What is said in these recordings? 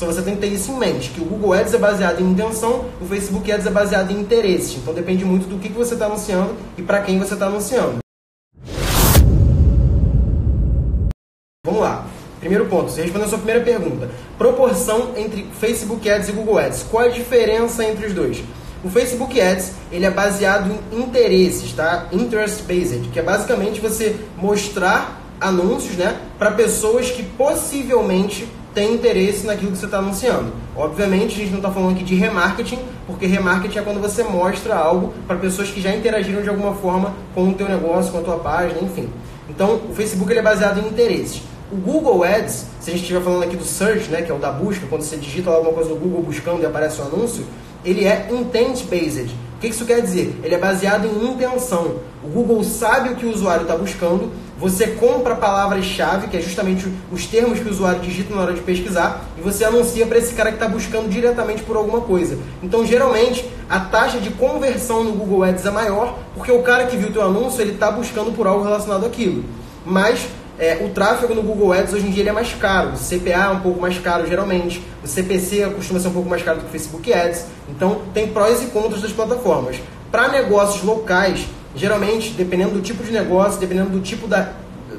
Só você tem que ter isso em mente, que o Google Ads é baseado em intenção, o Facebook Ads é baseado em interesse. Então depende muito do que, você está anunciando e para quem você está anunciando. Vamos lá. Primeiro ponto, você respondeu a sua primeira pergunta. Proporção entre Facebook Ads e Google Ads. Qual a diferença entre os dois? O Facebook Ads ele é baseado em interesses, tá? Interest based, que é basicamente você mostrar anúncios, né, para pessoas que possivelmente têm interesse naquilo que você está anunciando. Obviamente, a gente não está falando aqui de remarketing, porque remarketing é quando você mostra algo para pessoas que já interagiram de alguma forma com o teu negócio, com a tua página, enfim. Então, o Facebook ele é baseado em interesses. O Google Ads, se a gente estiver falando aqui do search, né, que é o da busca, quando você digita alguma coisa no Google buscando e aparece o um anúncio, ele é intent based. O que isso quer dizer? Ele é baseado em intenção. O Google sabe o que o usuário está buscando, você compra palavras-chave, que é justamente os termos que o usuário digita na hora de pesquisar, e você anuncia para esse cara que está buscando diretamente por alguma coisa. Então, geralmente, a taxa de conversão no Google Ads é maior, porque o cara que viu o teu anúncio, ele está buscando por algo relacionado àquilo. Mas é, o tráfego no Google Ads hoje em dia é mais caro, o CPA é um pouco mais caro geralmente, o CPC costuma ser um pouco mais caro do que o Facebook Ads, então tem prós e contras das plataformas. Para negócios locais, geralmente, dependendo do tipo de negócio, dependendo do tipo da,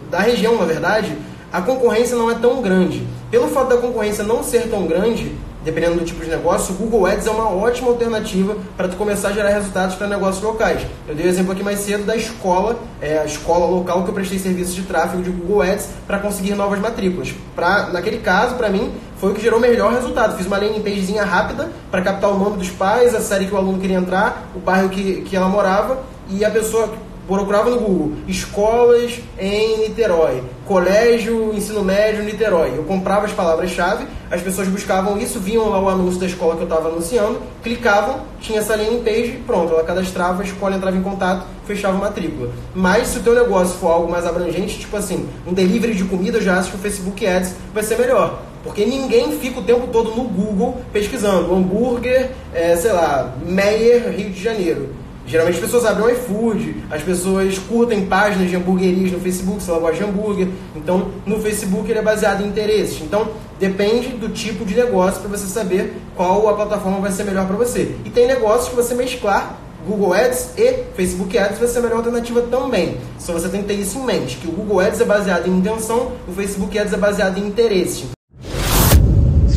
da região, na verdade, a concorrência não é tão grande. Pelo fato da concorrência não ser tão grande, dependendo do tipo de negócio, o Google Ads é uma ótima alternativa para tu começar a gerar resultados para negócios locais. Eu dei o um exemplo aqui mais cedo da escola, é, a escola local que eu prestei serviços de tráfego de Google Ads para conseguir novas matrículas. Pra, naquele caso, para mim, foi o que gerou o melhor resultado. Fiz uma landing pagezinha rápida para captar o nome dos pais, a série que o aluno queria entrar, o bairro que, que ela morava e a pessoa procurava no Google escolas em Niterói, colégio, ensino médio Niterói. Eu comprava as palavras-chave, as pessoas buscavam isso, viam lá o anúncio da escola que eu estava anunciando, clicavam, tinha essa landing page, pronto, ela cadastrava, a escola entrava em contato, fechava a matrícula. Mas se o teu negócio for algo mais abrangente, tipo assim, um delivery de comida, eu já acho que o Facebook Ads vai ser melhor. Porque ninguém fica o tempo todo no Google pesquisando hambúrguer, é, sei lá, Meyer, Rio de Janeiro. Geralmente as pessoas abrem o iFood, as pessoas curtem páginas de hamburguerias no Facebook, se ela gosta de hambúrguer. Então, no Facebook ele é baseado em interesses. Então, depende do tipo de negócio para você saber qual a plataforma vai ser melhor para você. E tem negócios que você mesclar Google Ads e Facebook Ads vai ser a melhor alternativa também. Só você tem que ter isso em mente, que o Google Ads é baseado em intenção, o Facebook Ads é baseado em interesse.